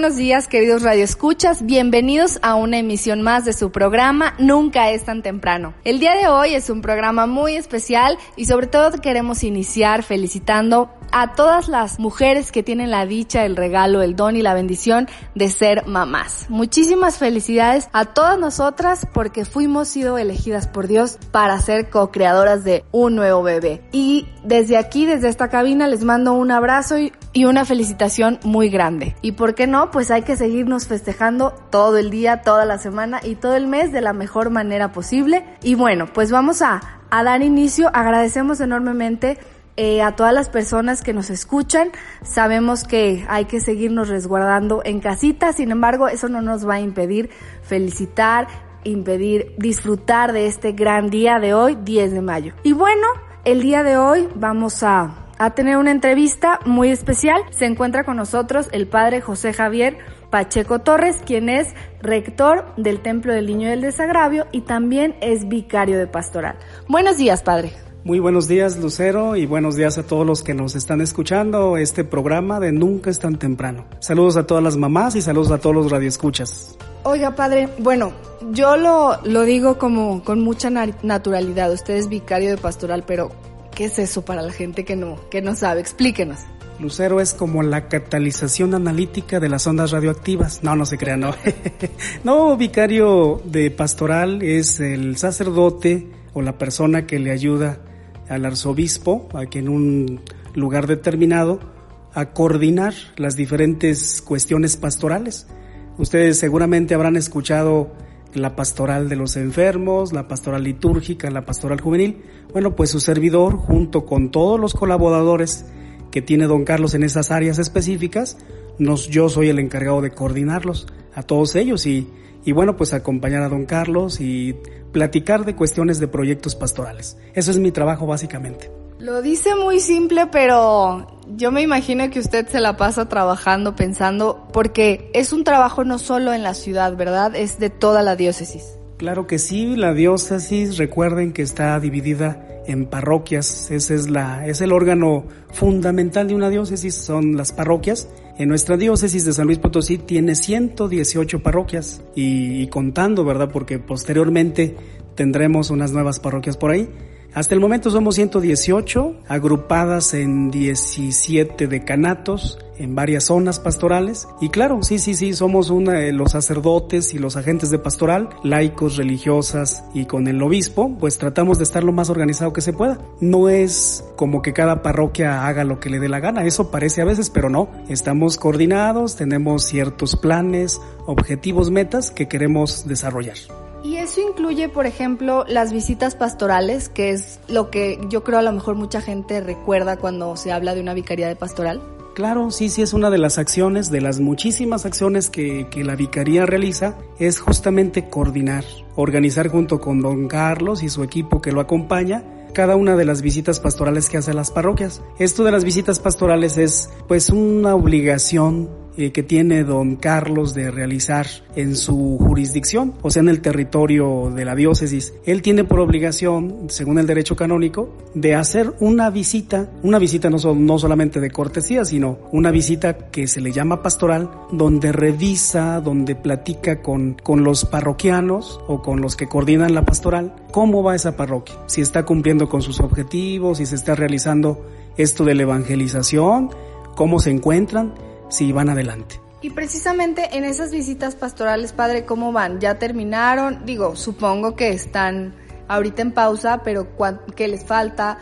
Buenos días, queridos radioescuchas. Bienvenidos a una emisión más de su programa Nunca es tan temprano. El día de hoy es un programa muy especial y sobre todo queremos iniciar felicitando a todas las mujeres que tienen la dicha, el regalo, el don y la bendición de ser mamás. Muchísimas felicidades a todas nosotras porque fuimos sido elegidas por Dios para ser co-creadoras de un nuevo bebé. Y desde aquí, desde esta cabina, les mando un abrazo y, y una felicitación muy grande. Y por qué no, pues hay que seguirnos festejando todo el día, toda la semana y todo el mes de la mejor manera posible. Y bueno, pues vamos a, dar inicio. Agradecemos enormemente eh, a todas las personas que nos escuchan. Sabemos que hay que seguirnos resguardando en casita, sin embargo, eso no nos va a impedir felicitar, impedir disfrutar de este gran día de hoy, 10 de mayo. Y bueno, el día de hoy vamos a, a tener una entrevista muy especial. Se encuentra con nosotros el padre José Javier Pacheco Torres, quien es rector del Templo del Niño del Desagravio y también es vicario de pastoral. Buenos días, padre. Muy buenos días, Lucero, y buenos días a todos los que nos están escuchando este programa de Nunca es tan temprano. Saludos a todas las mamás y saludos a todos los radioescuchas. Oiga, padre, bueno, yo lo, lo digo como con mucha naturalidad. Usted es vicario de pastoral, pero ¿qué es eso para la gente que no, que no sabe? Explíquenos. Lucero es como la catalización analítica de las ondas radioactivas. No, no se crea, no. no, vicario de pastoral es el sacerdote o la persona que le ayuda al arzobispo, aquí en un lugar determinado, a coordinar las diferentes cuestiones pastorales. Ustedes seguramente habrán escuchado la pastoral de los enfermos, la pastoral litúrgica, la pastoral juvenil. Bueno, pues su servidor, junto con todos los colaboradores que tiene don Carlos en esas áreas específicas, nos, yo soy el encargado de coordinarlos a todos ellos y, y bueno, pues acompañar a don Carlos y platicar de cuestiones de proyectos pastorales. Eso es mi trabajo básicamente. Lo dice muy simple, pero yo me imagino que usted se la pasa trabajando, pensando, porque es un trabajo no solo en la ciudad, ¿verdad? Es de toda la diócesis. Claro que sí, la diócesis, recuerden que está dividida en parroquias, ese es la es el órgano fundamental de una diócesis, son las parroquias. En nuestra diócesis de San Luis Potosí tiene 118 parroquias y, y contando, ¿verdad? Porque posteriormente tendremos unas nuevas parroquias por ahí. Hasta el momento somos 118, agrupadas en 17 decanatos, en varias zonas pastorales. Y claro, sí, sí, sí, somos una, de los sacerdotes y los agentes de pastoral, laicos, religiosas y con el obispo, pues tratamos de estar lo más organizado que se pueda. No es como que cada parroquia haga lo que le dé la gana, eso parece a veces, pero no. Estamos coordinados, tenemos ciertos planes, objetivos, metas que queremos desarrollar. Y eso incluye, por ejemplo, las visitas pastorales, que es lo que yo creo a lo mejor mucha gente recuerda cuando se habla de una vicaría de pastoral. Claro, sí, sí, es una de las acciones, de las muchísimas acciones que, que, la vicaría realiza, es justamente coordinar, organizar junto con don Carlos y su equipo que lo acompaña cada una de las visitas pastorales que hace a las parroquias. Esto de las visitas pastorales es pues una obligación eh, que tiene don Carlos de realizar en su jurisdicción, o sea, en el territorio de la diócesis. Él tiene por obligación, según el derecho canónico, de hacer una visita, una visita no, no solamente de cortesía, sino una visita que se le llama pastoral, donde revisa, donde platica con, con los parroquianos o con los que coordinan la pastoral, cómo va esa parroquia, si está cumpliendo con sus objetivos, si se está realizando esto de la evangelización, cómo se encuentran, si van adelante. Y precisamente en esas visitas pastorales, padre, ¿cómo van? ¿Ya terminaron? Digo, supongo que están ahorita en pausa, pero ¿qué les falta?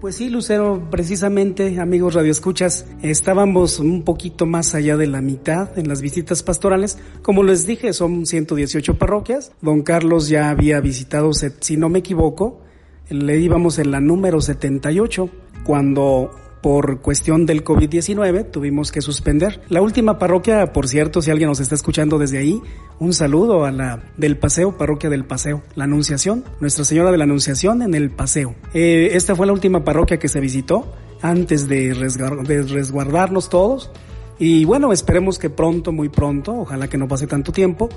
Pues sí, Lucero, precisamente, amigos radioescuchas, estábamos un poquito más allá de la mitad en las visitas pastorales. Como les dije, son 118 parroquias. Don Carlos ya había visitado, si no me equivoco, le íbamos en la número 78, cuando por cuestión del COVID-19 tuvimos que suspender. La última parroquia, por cierto, si alguien nos está escuchando desde ahí, un saludo a la del Paseo, parroquia del Paseo, la Anunciación, Nuestra Señora de la Anunciación en el Paseo. Eh, esta fue la última parroquia que se visitó antes de, de resguardarnos todos. Y bueno, esperemos que pronto, muy pronto, ojalá que no pase tanto tiempo,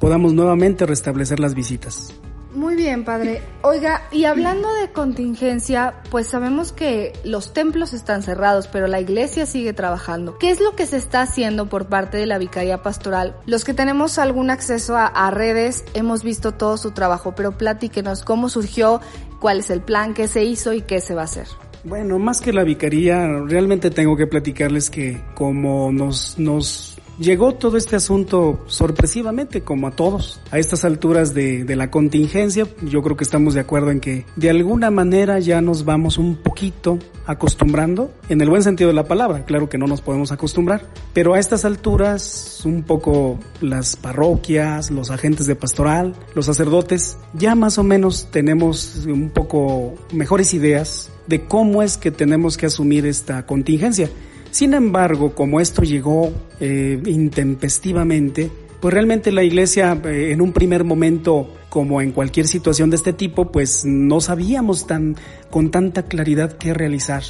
podamos nuevamente restablecer las visitas. Muy bien, padre. Oiga, y hablando de contingencia, pues sabemos que los templos están cerrados, pero la iglesia sigue trabajando. ¿Qué es lo que se está haciendo por parte de la Vicaría Pastoral? Los que tenemos algún acceso a, redes hemos visto todo su trabajo, pero platíquenos cómo surgió, cuál es el plan, qué se hizo y qué se va a hacer. Bueno, más que la Vicaría, realmente tengo que platicarles que como nos, nos Llegó todo este asunto sorpresivamente, como a todos. A estas alturas de, de, la contingencia, yo creo que estamos de acuerdo en que de alguna manera ya nos vamos un poquito acostumbrando, en el buen sentido de la palabra, claro que no nos podemos acostumbrar, pero a estas alturas un poco las parroquias, los agentes de pastoral, los sacerdotes, ya más o menos tenemos un poco mejores ideas de cómo es que tenemos que asumir esta contingencia. Sin embargo, como esto llegó eh, intempestivamente, pues realmente la iglesia eh, en un primer momento, como en cualquier situación de este tipo, pues no sabíamos tan, con tanta claridad qué realizar.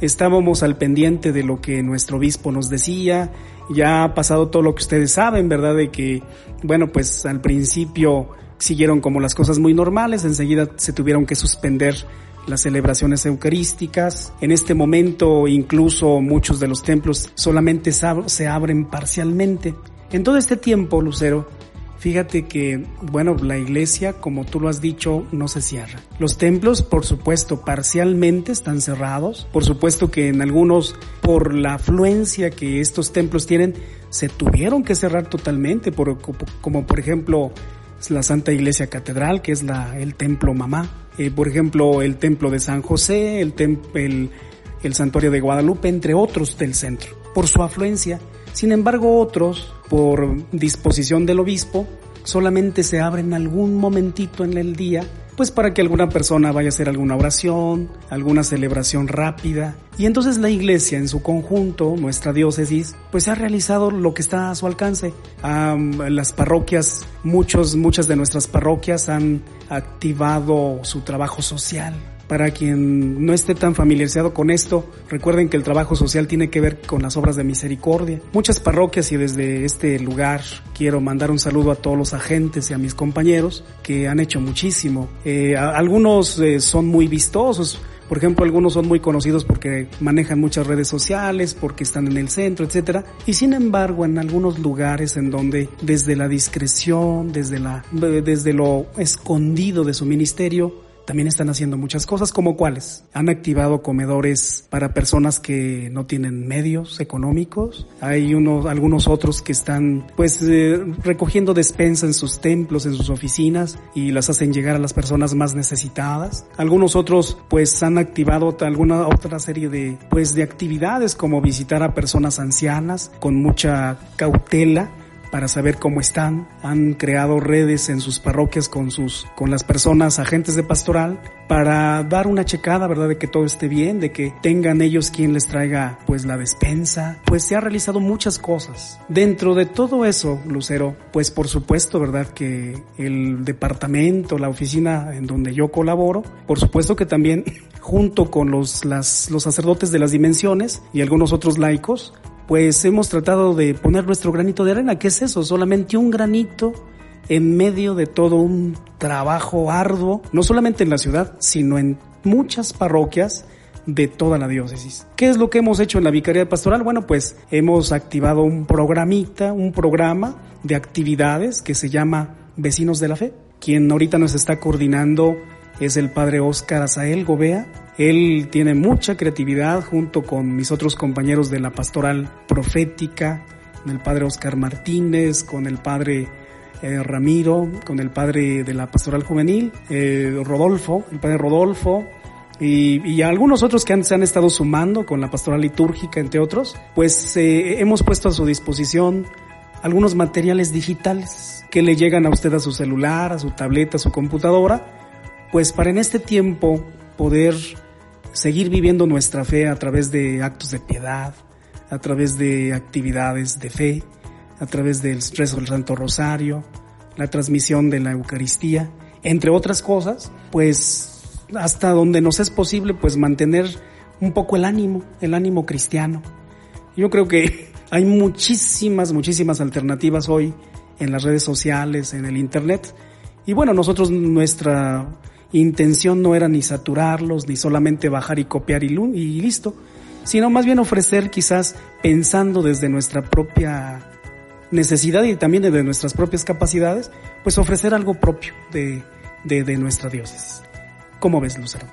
Estábamos al pendiente de lo que nuestro obispo nos decía, ya ha pasado todo lo que ustedes saben, ¿verdad? De que, bueno, pues al principio siguieron como las cosas muy normales, enseguida se tuvieron que suspender las celebraciones eucarísticas. En este momento incluso muchos de los templos solamente se abren parcialmente. En todo este tiempo, Lucero, fíjate que, bueno, la iglesia, como tú lo has dicho, no se cierra. Los templos, por supuesto, parcialmente están cerrados. Por supuesto que en algunos, por la afluencia que estos templos tienen, se tuvieron que cerrar totalmente, como por ejemplo la Santa Iglesia Catedral, que es la, el templo mamá. Eh, por ejemplo, el templo de San José, el, el, el santuario de Guadalupe, entre otros del centro, por su afluencia. Sin embargo, otros, por disposición del obispo, solamente se abren algún momentito en el día pues para que alguna persona vaya a hacer alguna oración, alguna celebración rápida. Y entonces la iglesia en su conjunto, nuestra diócesis, pues ha realizado lo que está a su alcance. las parroquias, muchos, muchas de nuestras parroquias han activado su trabajo social, para quien no esté tan familiarizado con esto, recuerden que el trabajo social tiene que ver con las obras de misericordia. Muchas parroquias y desde este lugar quiero mandar un saludo a todos los agentes y a mis compañeros que han hecho muchísimo. Eh, algunos eh, son muy vistosos, por ejemplo, algunos son muy conocidos porque manejan muchas redes sociales, porque están en el centro, etcétera. Y sin embargo, en algunos lugares en donde desde la discreción, desde la desde lo escondido de su ministerio, también están haciendo muchas cosas, como cuáles. Han activado comedores para personas que no tienen medios económicos. Hay unos, algunos otros que están, pues, eh, recogiendo despensa en sus templos, en sus oficinas y las hacen llegar a las personas más necesitadas. Algunos otros, pues, han activado alguna otra serie de, pues, de actividades como visitar a personas ancianas con mucha cautela para saber cómo están. Han creado redes en sus parroquias con sus, con las personas agentes de pastoral para dar una checada, ¿verdad? De que todo esté bien, de que tengan ellos quien les traiga pues la despensa. Pues se ha realizado muchas cosas. Dentro de todo eso, Lucero, pues por supuesto, ¿verdad? Que el departamento, la oficina en donde yo colaboro, por supuesto que también junto con los, las, los sacerdotes de las dimensiones y algunos otros laicos, pues hemos tratado de poner nuestro granito de arena. ¿Qué es eso? Solamente un granito en medio de todo un trabajo arduo, no solamente en la ciudad, sino en muchas parroquias de toda la diócesis. ¿Qué es lo que hemos hecho en la Vicaría Pastoral? Bueno, pues hemos activado un programita, un programa de actividades que se llama Vecinos de la Fe. Quien ahorita nos está coordinando es el padre Oscar Azael Gobea. Él tiene mucha creatividad junto con mis otros compañeros de la pastoral profética, con el padre Oscar Martínez, con el padre eh, Ramiro, con el padre de la pastoral juvenil, eh, Rodolfo, el padre Rodolfo, y, algunos otros que se han estado sumando con la pastoral litúrgica, entre otros, pues eh, hemos puesto a su disposición algunos materiales digitales que le llegan a usted a su celular, a su tableta, a su computadora, pues para en este tiempo poder seguir viviendo nuestra fe a través de actos de piedad, a través de actividades de fe, a través del rezo del Santo Rosario, la transmisión de la Eucaristía, entre otras cosas, pues hasta donde nos es posible, pues mantener un poco el ánimo, el ánimo cristiano. Yo creo que hay muchísimas, muchísimas alternativas hoy en las redes sociales, en el Internet. Y bueno, nosotros nuestra intención no era ni saturarlos, ni solamente bajar y copiar y, y listo, sino más bien ofrecer quizás pensando desde nuestra propia necesidad y también de nuestras propias capacidades, pues ofrecer algo propio de, de, nuestra diócesis. ¿Cómo ves, Lucero?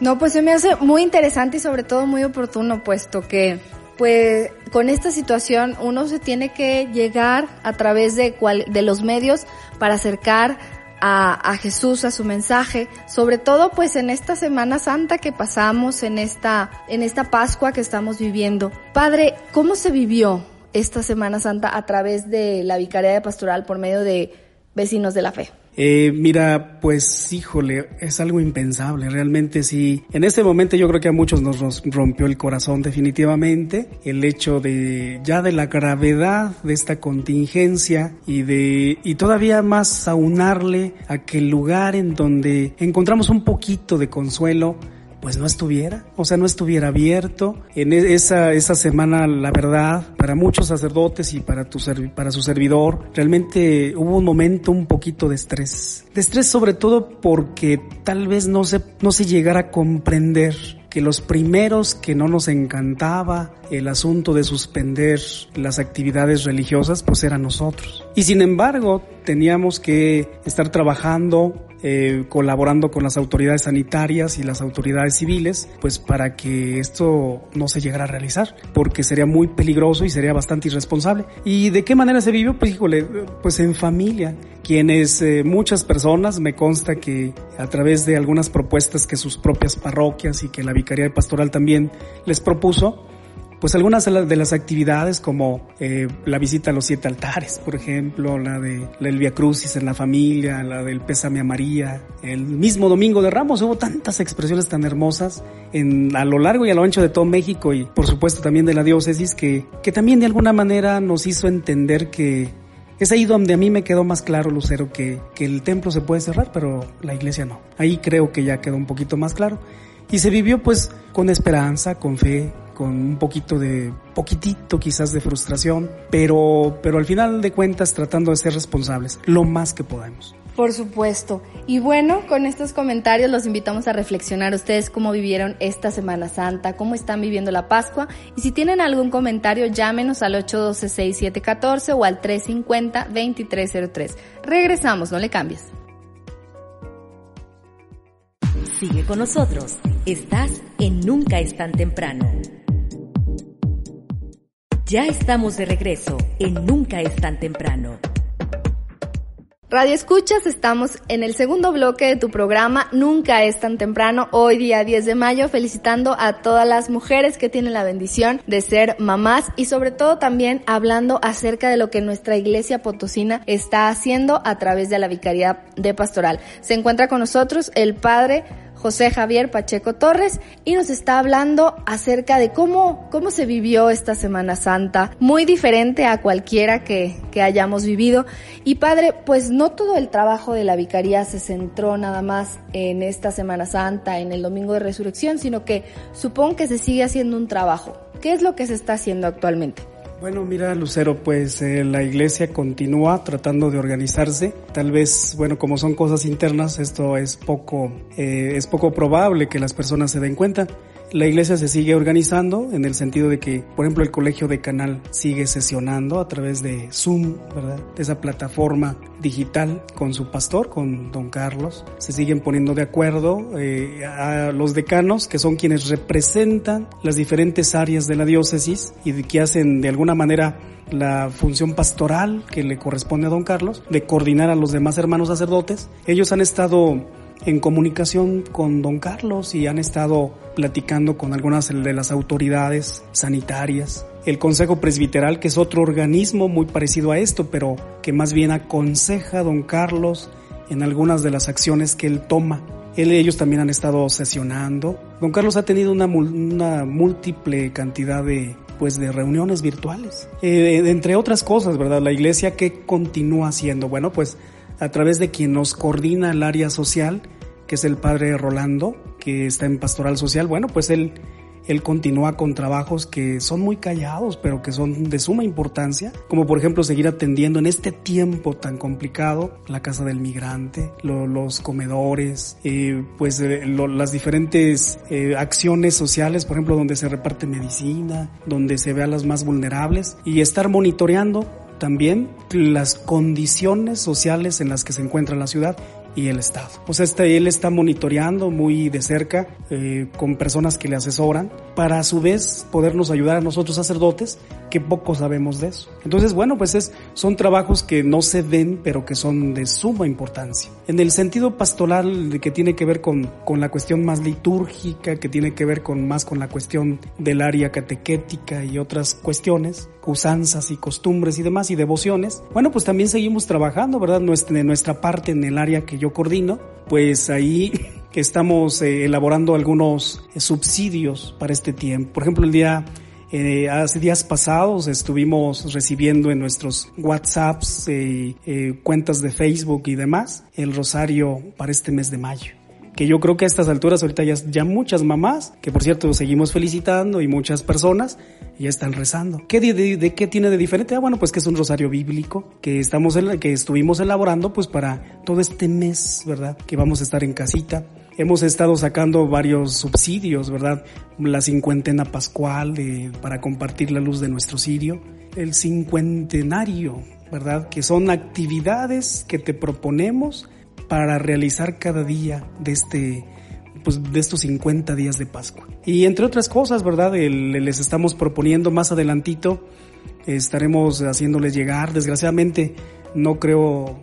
No, pues se me hace muy interesante y sobre todo muy oportuno, puesto que pues con esta situación uno se tiene que llegar a través de, cual, de los medios para acercar a, Jesús, a su mensaje, sobre todo pues en esta Semana Santa que pasamos, en esta, en esta Pascua que estamos viviendo. Padre, ¿cómo se vivió esta Semana Santa a través de la Vicaría de Pastoral por medio de Vecinos de la Fe? Eh, mira, pues híjole, es algo impensable, realmente sí. En este momento yo creo que a muchos nos rompió el corazón definitivamente el hecho de ya de la gravedad de esta contingencia y de y todavía más aunarle a aquel lugar en donde encontramos un poquito de consuelo pues no estuviera, o sea, no estuviera abierto. En e-, esa, esa semana, la verdad, para muchos sacerdotes y para, tu, para su servidor, realmente hubo un momento un poquito de estrés. De estrés sobre todo porque tal vez no se, no se llegara a comprender que los primeros que no nos encantaba el asunto de suspender las actividades religiosas, pues eran nosotros. Y sin embargo, teníamos que estar trabajando eh, colaborando con las autoridades sanitarias y las autoridades civiles, pues para que esto no se llegara a realizar, porque sería muy peligroso y sería bastante irresponsable. ¿Y de qué manera se vivió? Pues híjole, pues en familia, quienes eh, muchas personas, me consta que a través de algunas propuestas que sus propias parroquias y que la Vicaría Pastoral también les propuso, pues algunas de las actividades como eh, la visita a los siete altares, por ejemplo, la de la Elvia Crucis en la familia, la del Pésame a María, el mismo Domingo de Ramos, hubo tantas expresiones tan hermosas en, a lo largo y a lo ancho de todo México y por supuesto también de la diócesis que, que también de alguna manera nos hizo entender que es ahí donde a mí me quedó más claro, Lucero, que, que el templo se puede cerrar, pero la iglesia no. Ahí creo que ya quedó un poquito más claro. Y se vivió pues con esperanza, con fe, con un poquito de, poquitito quizás de frustración, pero, pero al final de cuentas tratando de ser responsables lo más que podamos. Por supuesto. Y bueno, con estos comentarios los invitamos a reflexionar ustedes cómo vivieron esta Semana Santa, cómo están viviendo la Pascua. Y si tienen algún comentario, llámenos al 812-6714 o al 350-2303. Regresamos, no le cambies. Sigue con nosotros. Estás en Nunca es tan temprano. Ya estamos de regreso en Nunca es tan temprano. Radio Escuchas, estamos en el segundo bloque de tu programa Nunca es tan temprano, hoy día 10 de mayo, felicitando a todas las mujeres que tienen la bendición de ser mamás y sobre todo también hablando acerca de lo que nuestra iglesia potosina está haciendo a través de la Vicaría de Pastoral. Se encuentra con nosotros el padre José Javier Pacheco Torres y nos está hablando acerca de cómo, cómo se vivió esta Semana Santa, muy diferente a cualquiera que, que hayamos vivido. Y padre, pues no todo el trabajo de la vicaría se centró nada más en esta Semana Santa, en el Domingo de Resurrección, sino que supongo que se sigue haciendo un trabajo. ¿Qué es lo que se está haciendo actualmente? Bueno, mira, Lucero, pues eh, la iglesia continúa tratando de organizarse. Tal vez, bueno, como son cosas internas, esto es poco, eh, es poco probable que las personas se den cuenta. La iglesia se sigue organizando en el sentido de que, por ejemplo, el colegio de Canal sigue sesionando a través de Zoom, ¿verdad? Esa plataforma digital con su pastor, con don Carlos. Se siguen poniendo de acuerdo eh, a los decanos, que son quienes representan las diferentes áreas de la diócesis y que hacen de alguna manera la función pastoral que le corresponde a don Carlos, de coordinar a los demás hermanos sacerdotes. Ellos han estado en comunicación con don Carlos y han estado platicando con algunas de las autoridades sanitarias. El Consejo Presbiteral, que es otro organismo muy parecido a esto, pero que más bien aconseja a don Carlos en algunas de las acciones que él toma. Él, ellos también han estado sesionando. Don Carlos ha tenido una, una múltiple cantidad de, pues de reuniones virtuales. Eh, entre otras cosas, ¿verdad? La iglesia que continúa haciendo, bueno, pues a través de quien nos coordina el área social, que es el padre Rolando, que está en pastoral social. Bueno, pues él, él continúa con trabajos que son muy callados, pero que son de suma importancia, como por ejemplo seguir atendiendo en este tiempo tan complicado la casa del migrante, los comedores, eh, pues eh, las diferentes eh, acciones sociales, por ejemplo, donde se reparte medicina, donde se ve a las más vulnerables y estar monitoreando también las condiciones sociales en las que se encuentra la ciudad y el Estado. Sea, este, él está monitoreando muy de cerca eh, con personas que le asesoran para a su vez podernos ayudar a nosotros sacerdotes que poco sabemos de eso. Entonces, bueno, pues es, son trabajos que no se ven, pero que son de suma importancia. En el sentido pastoral que tiene que ver con, con la cuestión más litúrgica, que tiene que ver con más con la cuestión del área catequética y otras cuestiones, usanzas y costumbres y demás y devociones, bueno, pues también seguimos trabajando, ¿verdad? Nuestra, nuestra parte en el área que yo coordino, pues ahí que estamos eh, elaborando algunos eh, subsidios para este tiempo. Por ejemplo, el día eh, hace días pasados estuvimos recibiendo en nuestros WhatsApps, eh, cuentas de Facebook y demás, el rosario para este mes de mayo. Que yo creo que a estas alturas ahorita ya, ya muchas mamás, que por cierto seguimos felicitando y muchas personas ya están rezando. ¿Qué de, qué tiene de diferente? Ah, bueno, pues que es un rosario bíblico que estamos en, que estuvimos elaborando pues para todo este mes, ¿verdad? Que vamos a estar en casita hemos estado sacando varios subsidios, ¿verdad? La cincuentena pascual para compartir la luz de nuestro sirio, el cincuentenario, ¿verdad? Que son actividades que te proponemos para realizar cada día de este pues de estos 50 días de Pascua. Y entre otras cosas, ¿verdad? Les estamos proponiendo más adelantito, estaremos haciéndoles llegar, desgraciadamente no creo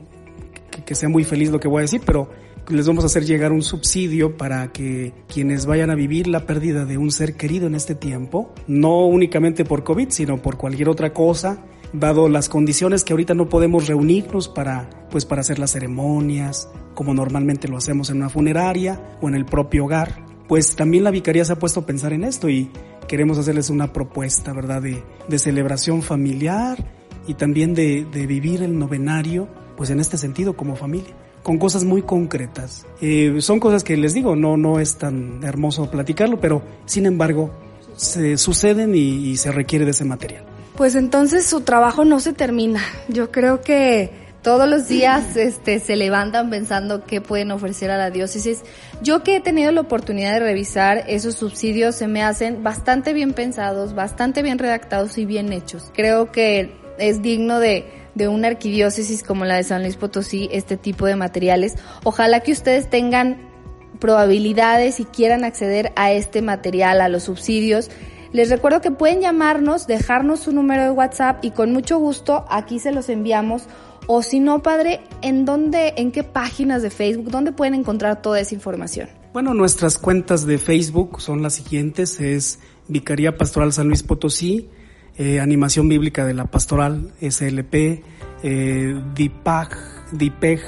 que sea muy feliz lo que voy a decir, pero les vamos a hacer llegar un subsidio para que quienes vayan a vivir la pérdida de un ser querido en este tiempo, no únicamente por COVID, sino por cualquier otra cosa, dado las condiciones que ahorita no podemos reunirnos para, pues para hacer las ceremonias, como normalmente lo hacemos en una funeraria o en el propio hogar, pues también la vicaría se ha puesto a pensar en esto y queremos hacerles una propuesta, ¿verdad?, de, de celebración familiar y también de, de vivir el novenario, pues en este sentido como familia con cosas muy concretas. Eh, son cosas que les digo, no, no es tan hermoso platicarlo, pero sin embargo se suceden y, y se requiere de ese material. Pues entonces su trabajo no se termina. Yo creo que todos los días este, se levantan pensando qué pueden ofrecer a la diócesis. Yo que he tenido la oportunidad de revisar esos subsidios se me hacen bastante bien pensados, bastante bien redactados y bien hechos. Creo que es digno de de una arquidiócesis como la de San Luis Potosí este tipo de materiales. Ojalá que ustedes tengan probabilidades y quieran acceder a este material, a los subsidios. Les recuerdo que pueden llamarnos, dejarnos su número de WhatsApp y con mucho gusto aquí se los enviamos. O si no, padre, ¿en dónde, en qué páginas de Facebook, dónde pueden encontrar toda esa información? Bueno, nuestras cuentas de Facebook son las siguientes, es Vicaría Pastoral San Luis Potosí, eh, Animación Bíblica de la Pastoral, SLP, eh, DIPAG, DIPEG,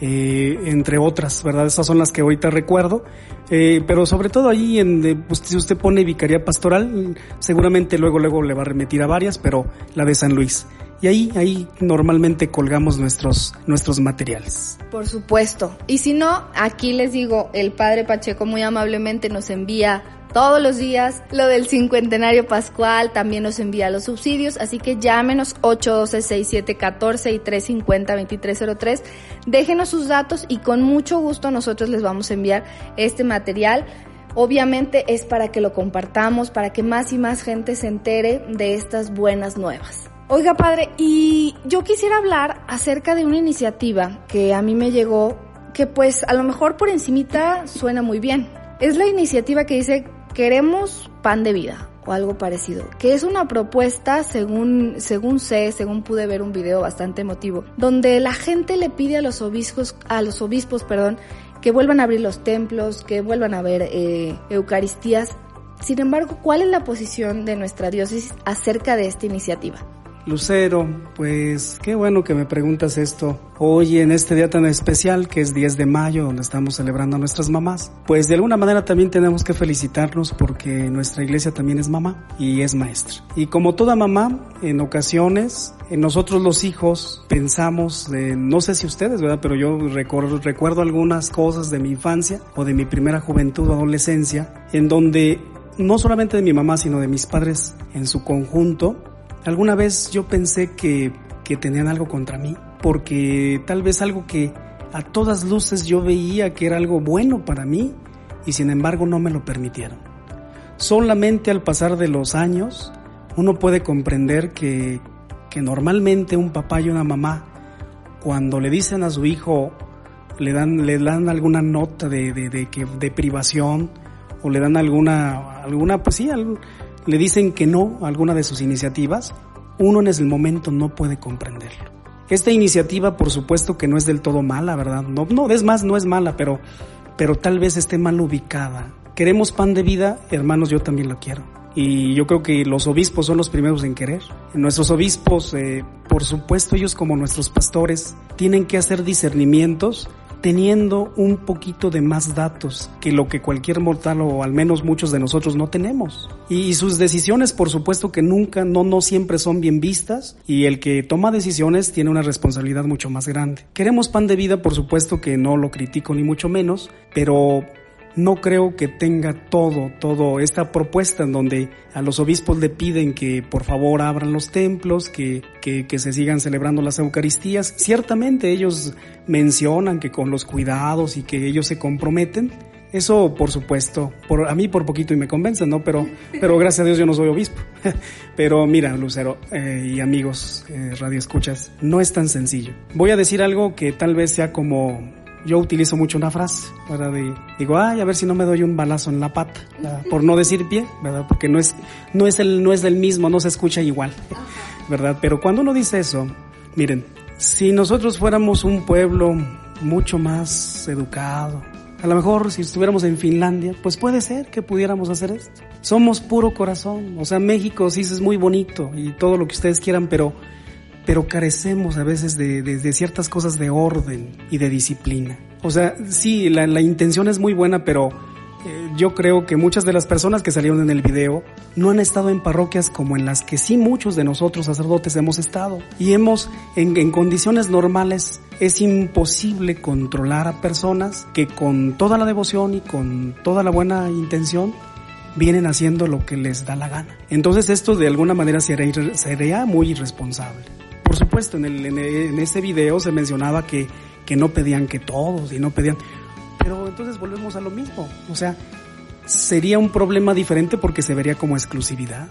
eh, entre otras, ¿verdad? Esas son las que ahorita recuerdo. Eh, pero sobre todo ahí, en, pues, si usted pone Vicaría Pastoral, seguramente luego, luego le va a remitir a varias, pero la de San Luis. Y ahí, ahí normalmente colgamos nuestros, nuestros materiales. Por supuesto. Y si no, aquí les digo, el padre Pacheco muy amablemente nos envía todos los días. Lo del cincuentenario pascual también nos envía los subsidios, así que llámenos 812-6714 y 350-2303. Déjenos sus datos y con mucho gusto nosotros les vamos a enviar este material. Obviamente es para que lo compartamos, para que más y más gente se entere de estas buenas nuevas. Oiga, padre, y yo quisiera hablar acerca de una iniciativa que a mí me llegó, que pues a lo mejor por encimita suena muy bien. Es la iniciativa que dice queremos pan de vida o algo parecido, que es una propuesta según según sé, según pude ver un video bastante emotivo, donde la gente le pide a los obispos a los obispos, perdón, que vuelvan a abrir los templos, que vuelvan a ver eh, Eucaristías. Sin embargo, ¿cuál es la posición de nuestra diócesis acerca de esta iniciativa? Lucero, pues qué bueno que me preguntas esto hoy en este día tan especial que es 10 de mayo donde estamos celebrando a nuestras mamás. Pues de alguna manera también tenemos que felicitarnos porque nuestra iglesia también es mamá y es maestra. Y como toda mamá, en ocasiones, nosotros los hijos pensamos, no sé si ustedes, ¿verdad? Pero yo recuerdo, recuerdo algunas cosas de mi infancia o de mi primera juventud o adolescencia en donde no solamente de mi mamá, sino de mis padres en su conjunto, Alguna vez yo pensé que, que tenían algo contra mí, porque tal vez algo que a todas luces yo veía que era algo bueno para mí y sin embargo no me lo permitieron. Solamente al pasar de los años uno puede comprender que, que normalmente un papá y una mamá cuando le dicen a su hijo le dan, le dan alguna nota de, de, de, de privación o le dan alguna, alguna pues sí, le dicen que no a alguna de sus iniciativas, uno en ese momento no puede comprenderlo. Esta iniciativa, por supuesto que no es del todo mala, ¿verdad? No, no, es más, no es mala, pero, pero tal vez esté mal ubicada. Queremos pan de vida, hermanos, yo también lo quiero. Y yo creo que los obispos son los primeros en querer. Nuestros obispos, eh, por supuesto, ellos como nuestros pastores, tienen que hacer discernimientos teniendo un poquito de más datos que lo que cualquier mortal o al menos muchos de nosotros no tenemos. Y sus decisiones, por supuesto que nunca, no, no siempre son bien vistas y el que toma decisiones tiene una responsabilidad mucho más grande. Queremos pan de vida, por supuesto que no lo critico ni mucho menos, pero no creo que tenga todo, todo esta propuesta en donde a los obispos le piden que por favor abran los templos, que, que, que, se sigan celebrando las Eucaristías. Ciertamente ellos mencionan que con los cuidados y que ellos se comprometen. Eso, por supuesto, por, a mí por poquito y me convence, ¿no? Pero, pero gracias a Dios yo no soy obispo. pero mira, Lucero eh, y amigos eh, Radio Escuchas, no es tan sencillo. Voy a decir algo que tal vez sea como yo utilizo mucho una frase, ¿verdad? De, digo, ay, a ver si no me doy un balazo en la pata, por no decir pie, ¿verdad? Porque no es, no es el, no es del mismo, no se escucha igual, ¿verdad? Pero cuando uno dice eso, miren, si nosotros fuéramos un pueblo mucho más educado, a lo mejor si estuviéramos en Finlandia, pues puede ser que pudiéramos hacer esto. Somos puro corazón, o sea, México sí es muy bonito y todo lo que ustedes quieran, pero pero carecemos a veces de, de, de, ciertas cosas de orden y de disciplina. O sea, sí, la, la intención es muy buena, pero eh, yo creo que muchas de las personas que salieron en el video no han estado en parroquias como en las que sí muchos de nosotros sacerdotes hemos estado. Y hemos, en, en condiciones normales, es imposible controlar a personas que con toda la devoción y con toda la buena intención vienen haciendo lo que les da la gana. Entonces esto de alguna manera sería, sería muy irresponsable. Por supuesto, en, el, en, en este video se mencionaba que, que no pedían que todos y no pedían, pero entonces volvemos a lo mismo. O sea, sería un problema diferente porque se vería como exclusividad.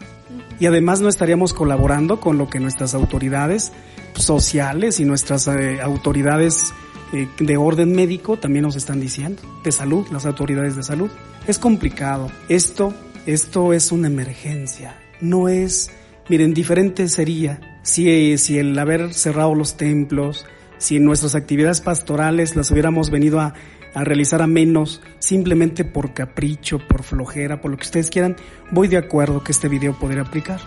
Y además no estaríamos colaborando con lo que nuestras autoridades sociales y nuestras eh, autoridades eh, de orden médico también nos están diciendo, de salud, las autoridades de salud. Es complicado. Esto, esto es una emergencia. No es, miren, diferente sería si, si el haber cerrado los templos, si nuestras actividades pastorales las hubiéramos venido a, a realizar a menos simplemente por capricho, por flojera, por lo que ustedes quieran, voy de acuerdo que este video podría aplicar.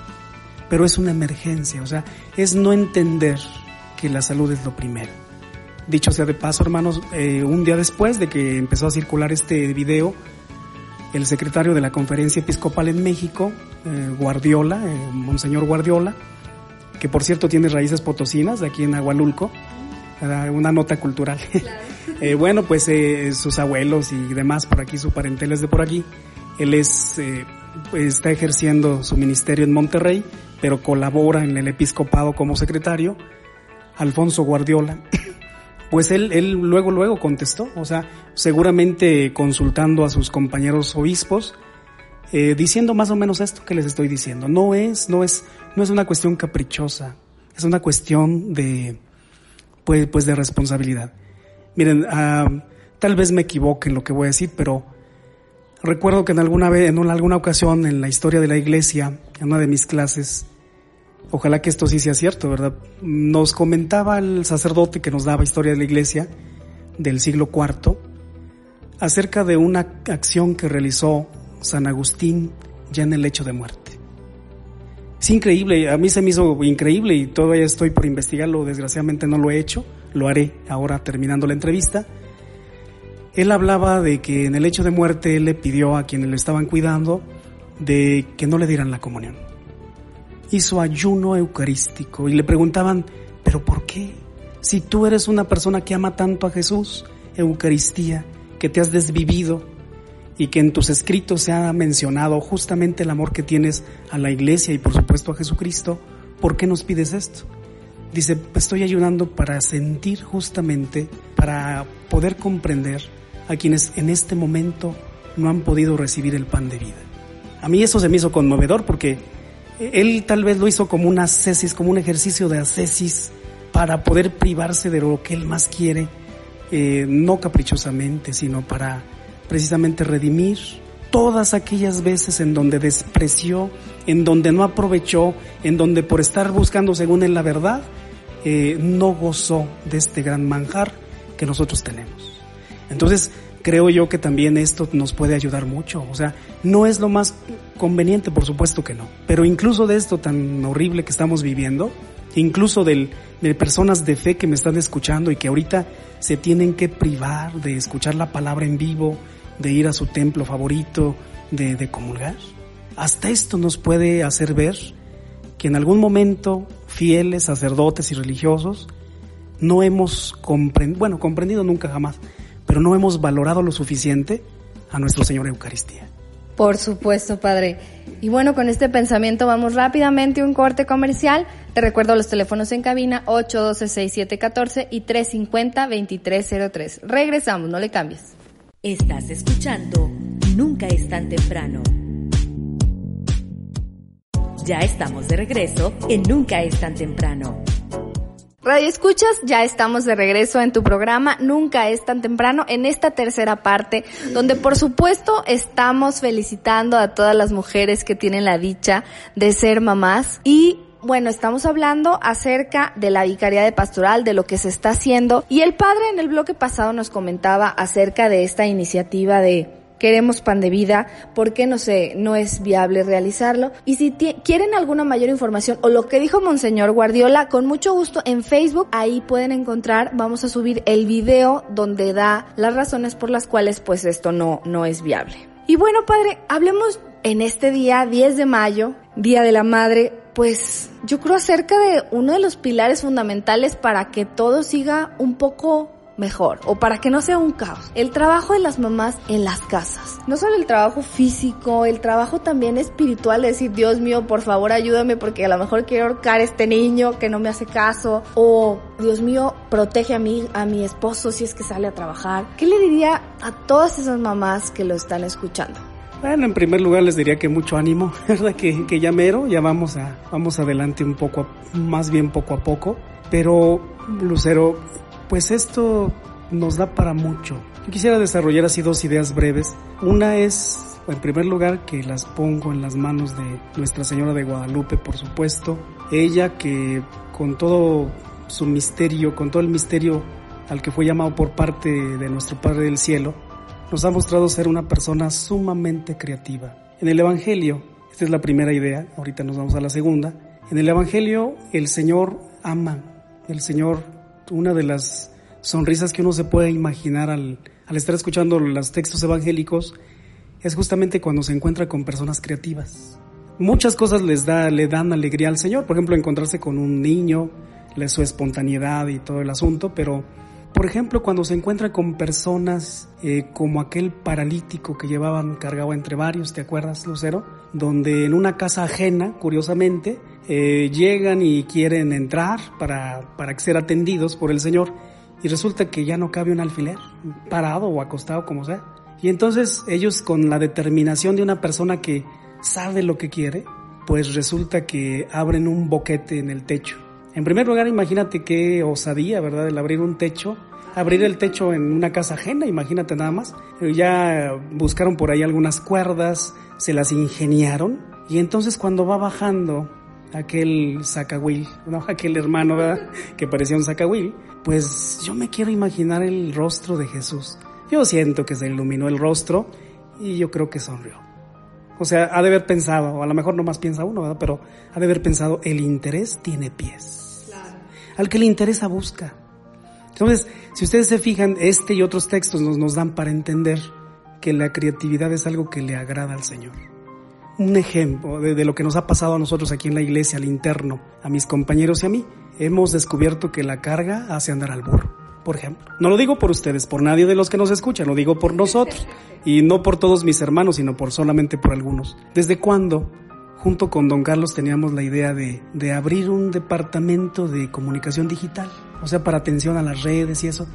Pero es una emergencia, o sea, es no entender que la salud es lo primero. Dicho sea de paso, hermanos, eh, un día después de que empezó a circular este video, el secretario de la Conferencia Episcopal en México, eh, Guardiola, eh, Monseñor Guardiola, que por cierto tiene raíces potosinas de aquí en Agualulco, una nota cultural. eh, bueno, pues eh, sus abuelos y demás por aquí, su parentela es de por aquí. Él es, eh, está ejerciendo su ministerio en Monterrey, pero colabora en el episcopado como secretario, Alfonso Guardiola. Pues él, él luego, luego contestó, o sea, seguramente consultando a sus compañeros obispos, eh, diciendo más o menos esto que les estoy diciendo. No es, no es, no es una cuestión caprichosa, es una cuestión de, pues, pues de responsabilidad. Miren, ah, tal vez me equivoque en lo que voy a decir, pero recuerdo que en alguna vez, en alguna ocasión en la historia de la iglesia, en una de mis clases, ojalá que esto sí sea cierto, ¿verdad? Nos comentaba el sacerdote que nos daba historia de la iglesia del siglo IV acerca de una acción que realizó San Agustín ya en el lecho de muerte. Es increíble, a mí se me hizo increíble y todavía estoy por investigarlo, desgraciadamente no lo he hecho, lo haré ahora terminando la entrevista. Él hablaba de que en el hecho de muerte le pidió a quienes le estaban cuidando de que no le dieran la comunión. Hizo ayuno eucarístico y le preguntaban, ¿pero por qué? Si tú eres una persona que ama tanto a Jesús, Eucaristía, que te has desvivido y que en tus escritos se ha mencionado justamente el amor que tienes a la iglesia y por supuesto a Jesucristo, ¿por qué nos pides esto? Dice, estoy ayudando para sentir justamente, para poder comprender a quienes en este momento no han podido recibir el pan de vida. A mí eso se me hizo conmovedor porque él tal vez lo hizo como una ascesis, como un ejercicio de ascesis para poder privarse de lo que él más quiere, eh, no caprichosamente, sino para precisamente redimir todas aquellas veces en donde despreció, en donde no aprovechó, en donde por estar buscando según él la verdad, eh, no gozó de este gran manjar que nosotros tenemos. Entonces, creo yo que también esto nos puede ayudar mucho. O sea, no es lo más conveniente, por supuesto que no. Pero incluso de esto tan horrible que estamos viviendo, incluso del, de personas de fe que me están escuchando y que ahorita se tienen que privar de escuchar la palabra en vivo, de ir a su templo favorito, de, de comulgar. Hasta esto nos puede hacer ver que en algún momento fieles, sacerdotes y religiosos no hemos comprendido, bueno, comprendido nunca jamás, pero no hemos valorado lo suficiente a nuestro Señor Eucaristía. Por supuesto, Padre. Y bueno, con este pensamiento vamos rápidamente a un corte comercial. Te recuerdo los teléfonos en cabina 812-6714 y 350-2303. Regresamos, no le cambies. Estás escuchando Nunca es tan temprano. Ya estamos de regreso en Nunca es tan temprano. Radio Escuchas, ya estamos de regreso en tu programa Nunca es tan temprano en esta tercera parte, donde por supuesto estamos felicitando a todas las mujeres que tienen la dicha de ser mamás y bueno, estamos hablando acerca de la Vicaría de Pastoral, de lo que se está haciendo. Y el padre en el bloque pasado nos comentaba acerca de esta iniciativa de queremos pan de vida, por qué no sé, no es viable realizarlo. Y si quieren alguna mayor información o lo que dijo Monseñor Guardiola, con mucho gusto en Facebook, ahí pueden encontrar, vamos a subir el video donde da las razones por las cuales pues esto no, no es viable. Y bueno, padre, hablemos en este día 10 de mayo, Día de la Madre, pues yo creo acerca de uno de los pilares fundamentales para que todo siga un poco mejor o para que no sea un caos. El trabajo de las mamás en las casas. No solo el trabajo físico, el trabajo también espiritual de decir, Dios mío, por favor ayúdame porque a lo mejor quiero ahorcar a este niño que no me hace caso o Dios mío, protege a mí, a mi esposo si es que sale a trabajar. ¿Qué le diría a todas esas mamás que lo están escuchando? Bueno, en primer lugar les diría que mucho ánimo, ¿verdad? Que, que ya mero, ya vamos, a, vamos adelante un poco, más bien poco a poco. Pero, Lucero, pues esto nos da para mucho. Yo quisiera desarrollar así dos ideas breves. Una es, en primer lugar, que las pongo en las manos de Nuestra Señora de Guadalupe, por supuesto. Ella que con todo su misterio, con todo el misterio al que fue llamado por parte de nuestro Padre del Cielo, nos ha mostrado ser una persona sumamente creativa. En el Evangelio, esta es la primera idea, ahorita nos vamos a la segunda, en el Evangelio el Señor ama, el Señor, una de las sonrisas que uno se puede imaginar al, estar escuchando los textos evangélicos es justamente cuando se encuentra con personas creativas. Muchas cosas les da, le dan alegría al Señor, por ejemplo, encontrarse con un niño, su espontaneidad y todo el asunto, pero Por ejemplo, cuando se encuentra con personas eh, como aquel paralítico que llevaban cargado entre varios, ¿te acuerdas, Lucero? Donde en una casa ajena, curiosamente, eh, llegan y quieren entrar para, para ser atendidos por el Señor y resulta que ya no cabe un alfiler, parado o acostado como sea. Y entonces ellos con la determinación de una persona que sabe lo que quiere, pues resulta que abren un boquete en el techo en primer lugar, imagínate qué osadía, ¿verdad? El abrir un techo, abrir el techo en una casa ajena, imagínate nada más. Ya buscaron por ahí algunas cuerdas, se las ingeniaron y entonces cuando va bajando aquel sacahuil, ¿no? aquel hermano, ¿verdad? Que parecía un sacahuil, pues yo me quiero imaginar el rostro de Jesús. Yo siento que se iluminó el rostro y yo creo que sonrió. O sea, ha de haber pensado, o a lo mejor no más piensa uno, ¿verdad? Pero ha de haber pensado, el interés tiene pies. Al que le interesa busca. Entonces, si ustedes se fijan, este y otros textos nos, nos dan para entender que la creatividad es algo que le agrada al Señor. Un ejemplo de, lo que nos ha pasado a nosotros aquí en la iglesia, al interno, a mis compañeros y a mí, hemos descubierto que la carga hace andar al burro, por ejemplo. No lo digo por ustedes, por nadie de los que nos escuchan, lo digo por nosotros. Y no por todos mis hermanos, sino por solamente por algunos. ¿Desde cuándo junto con don Carlos teníamos la idea de, de, abrir un departamento de comunicación digital, o sea, para atención a las redes y eso.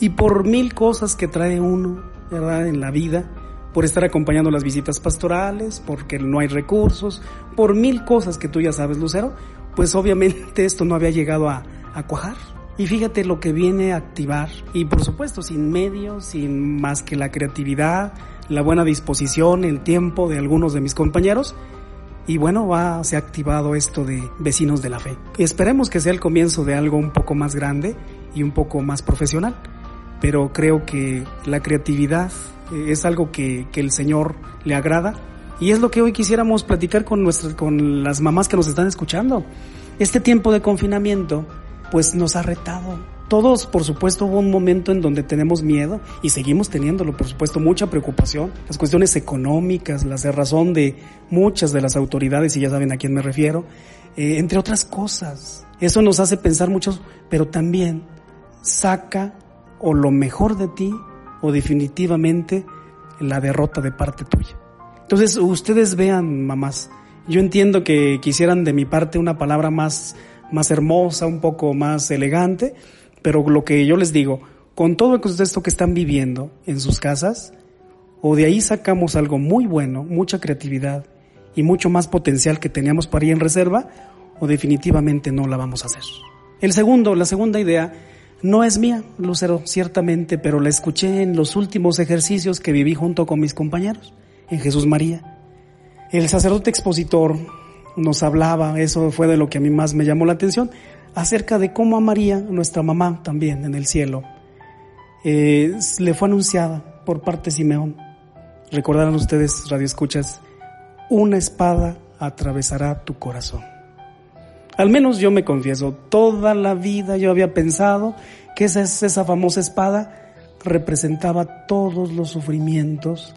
Y por mil cosas que trae uno, ¿verdad?, en la vida, por estar acompañando las visitas pastorales, porque no hay recursos, por mil cosas que tú ya sabes, Lucero, pues obviamente esto no había llegado a, a cuajar. Y fíjate lo que viene a activar, y por supuesto sin medios, sin más que la creatividad, la buena disposición, el tiempo de algunos de mis compañeros, y bueno, va, se ha activado esto de vecinos de la fe. Esperemos que sea el comienzo de algo un poco más grande y un poco más profesional, pero creo que la creatividad eh, es algo que, que el Señor le agrada y es lo que hoy quisiéramos platicar con, nuestras, con las mamás que nos están escuchando. Este tiempo de confinamiento pues nos ha retado todos, por supuesto, hubo un momento en donde tenemos miedo y seguimos teniéndolo, por supuesto, mucha preocupación. Las cuestiones económicas, la cerrazón de muchas de las autoridades, y ya saben a quién me refiero, eh, entre otras cosas. Eso nos hace pensar mucho, pero también saca o lo mejor de ti o definitivamente la derrota de parte tuya. Entonces, ustedes vean, mamás, yo entiendo que quisieran de mi parte una palabra más, más hermosa, un poco más elegante, pero lo que yo les digo, con todo esto que están viviendo en sus casas, o de ahí sacamos algo muy bueno, mucha creatividad y mucho más potencial que teníamos para ir en reserva, o definitivamente no la vamos a hacer. El segundo, la segunda idea, no es mía, Lucero, ciertamente, pero la escuché en los últimos ejercicios que viví junto con mis compañeros, en Jesús María. El sacerdote expositor nos hablaba, eso fue de lo que a mí más me llamó la atención, acerca de cómo a María, nuestra mamá también en el cielo, eh, le fue anunciada por parte de Simeón. Recordarán ustedes, Radio Escuchas, una espada atravesará tu corazón. Al menos yo me confieso, toda la vida yo había pensado que esa, esa famosa espada representaba todos los sufrimientos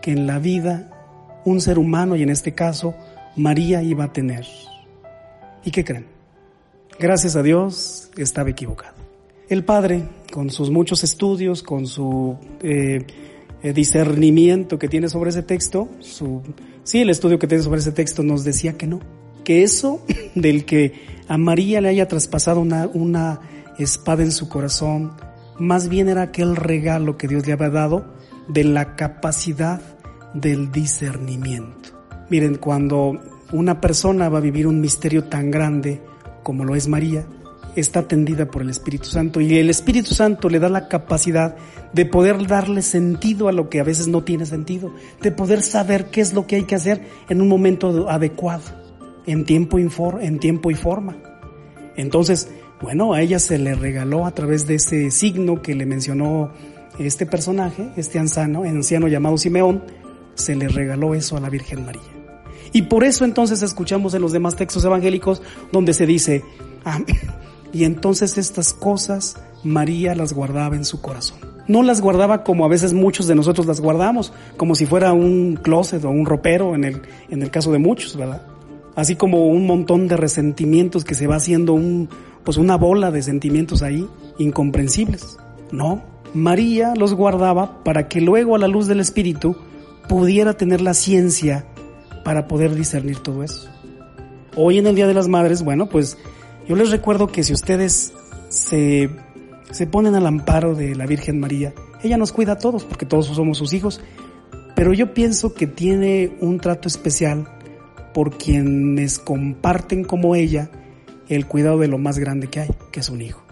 que en la vida un ser humano, y en este caso María, iba a tener. ¿Y qué creen? Gracias a Dios estaba equivocado. El padre, con sus muchos estudios, con su eh, eh, discernimiento que tiene sobre ese texto, sí, el estudio que tiene sobre ese texto nos decía que no, que eso del que a María le haya traspasado una, una espada en su corazón, más bien era aquel regalo que Dios le había dado de la capacidad del discernimiento. Miren, cuando una persona va a vivir un misterio tan grande, como lo es María, está atendida por el Espíritu Santo y el Espíritu Santo le da la capacidad de poder darle sentido a lo que a veces no tiene sentido, de poder saber qué es lo que hay que hacer en un momento adecuado, en tiempo, en tiempo y forma. Entonces, bueno, a ella se le regaló a través de ese signo que le mencionó este personaje, este anciano, anciano llamado Simeón, se le regaló eso a la Virgen María. Y por eso entonces escuchamos en los demás textos evangélicos donde se dice, ah, y entonces estas cosas María las guardaba en su corazón. No las guardaba como a veces muchos de nosotros las guardamos, como si fuera un closet o un ropero en el, en el caso de muchos, ¿verdad? Así como un montón de resentimientos que se va haciendo un, pues una bola de sentimientos ahí incomprensibles. No, María los guardaba para que luego a la luz del Espíritu pudiera tener la ciencia para poder discernir todo eso. Hoy en el Día de las Madres, bueno, pues yo les recuerdo que si ustedes se, se ponen al amparo de la Virgen María, ella nos cuida a todos porque todos somos sus hijos, pero yo pienso que tiene un trato especial por quienes comparten como ella el cuidado de lo más grande que hay, que es un hijo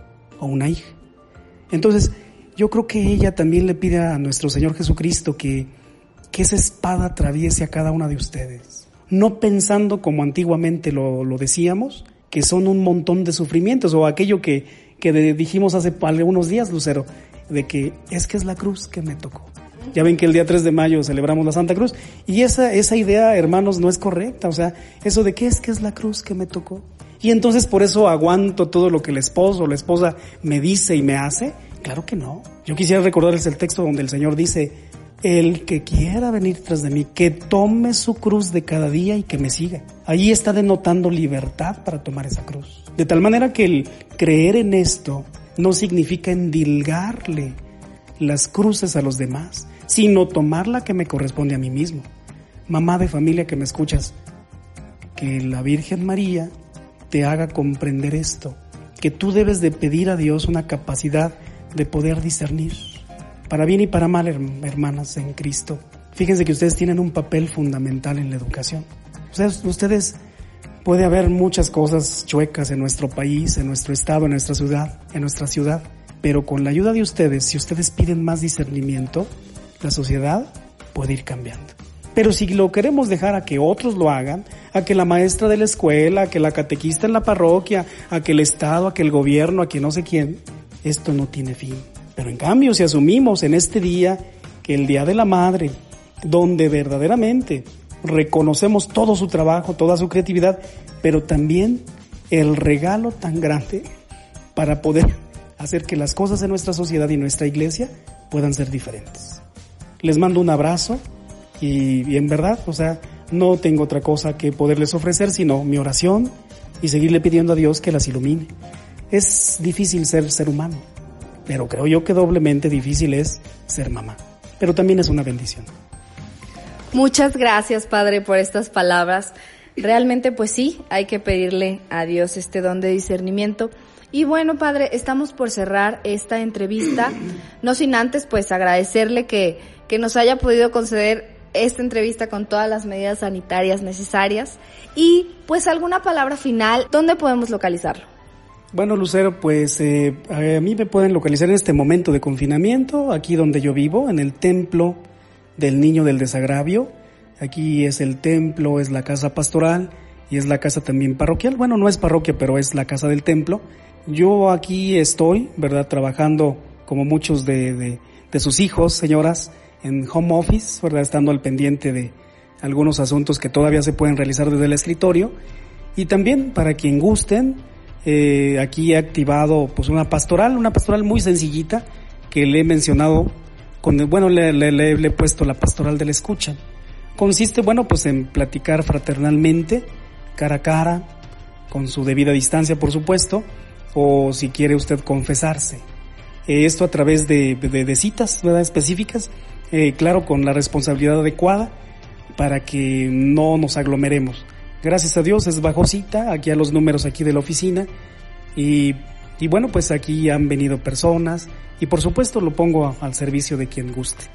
o una hija. Entonces, yo creo que ella también le pide a nuestro Señor Jesucristo que, que esa espada atraviese a cada una de ustedes, no pensando como antiguamente lo, lo decíamos, que son un montón de sufrimientos o aquello que, que dijimos hace algunos días, Lucero, de que es que es la cruz que me tocó. Ya ven que el día 3 de mayo celebramos la Santa Cruz y esa, esa idea, hermanos, no es correcta. O sea, eso de qué es que es la cruz que me tocó. Y entonces por eso aguanto todo lo que el esposo o la esposa me dice y me hace. Claro que no. Yo quisiera recordarles el texto donde el Señor dice, el que quiera venir tras de mí, que tome su cruz de cada día y que me siga. Allí está denotando libertad para tomar esa cruz. De tal manera que el creer en esto no significa endilgarle las cruces a los demás, sino tomar la que me corresponde a mí mismo. Mamá de familia que me escuchas, que la Virgen María te haga comprender esto, que tú debes de pedir a Dios una capacidad de poder discernir, para bien y para mal, hermanas en Cristo. Fíjense que ustedes tienen un papel fundamental en la educación. Ustedes, ustedes puede haber muchas cosas chuecas en nuestro país, en nuestro estado, en nuestra ciudad, en nuestra ciudad, pero con la ayuda de ustedes, si ustedes piden más discernimiento, la sociedad puede ir cambiando. Pero si lo queremos dejar a que otros lo hagan, a que la maestra de la escuela, a que la catequista en la parroquia, a que el Estado, a que el gobierno, a que no sé quién, esto no tiene fin. Pero en cambio, si asumimos en este día que el Día de la Madre, donde verdaderamente reconocemos todo su trabajo, toda su creatividad, pero también el regalo tan grande para poder hacer que las cosas en nuestra sociedad y nuestra iglesia puedan ser diferentes. Les mando un abrazo y, en verdad, o sea, no tengo otra cosa que poderles ofrecer sino mi oración y seguirle pidiendo a Dios que las ilumine. Es difícil ser ser humano, pero creo yo que doblemente difícil es ser mamá. Pero también es una bendición. Muchas gracias, Padre, por estas palabras. Realmente, pues sí, hay que pedirle a Dios este don de discernimiento. Y bueno, Padre, estamos por cerrar esta entrevista, no sin antes, pues agradecerle que, que nos haya podido conceder esta entrevista con todas las medidas sanitarias necesarias y pues alguna palabra final, ¿dónde podemos localizarlo? Bueno, Lucero, pues eh, a mí me pueden localizar en este momento de confinamiento, aquí donde yo vivo, en el templo del Niño del Desagravio. Aquí es el templo, es la casa pastoral y es la casa también parroquial. Bueno, no es parroquia, pero es la casa del templo. Yo aquí estoy, ¿verdad? Trabajando como muchos de, de, de sus hijos, señoras, en home office, ¿verdad? Estando al pendiente de algunos asuntos que todavía se pueden realizar desde el escritorio. Y también para quien gusten, eh, aquí he activado pues una pastoral, una pastoral muy sencillita que le he mencionado, con, bueno, le, he puesto la pastoral de la escucha. Consiste, bueno, pues en platicar fraternalmente, cara a cara, con su debida distancia, por supuesto, o si quiere usted confesarse. Eh, esto a través de, de, citas ¿verdad? específicas eh, claro, con la responsabilidad adecuada para que no nos aglomeremos. Gracias a Dios es bajo cita, aquí a los números aquí de la oficina y, y bueno, pues aquí han venido personas y por supuesto lo pongo al servicio de quien guste.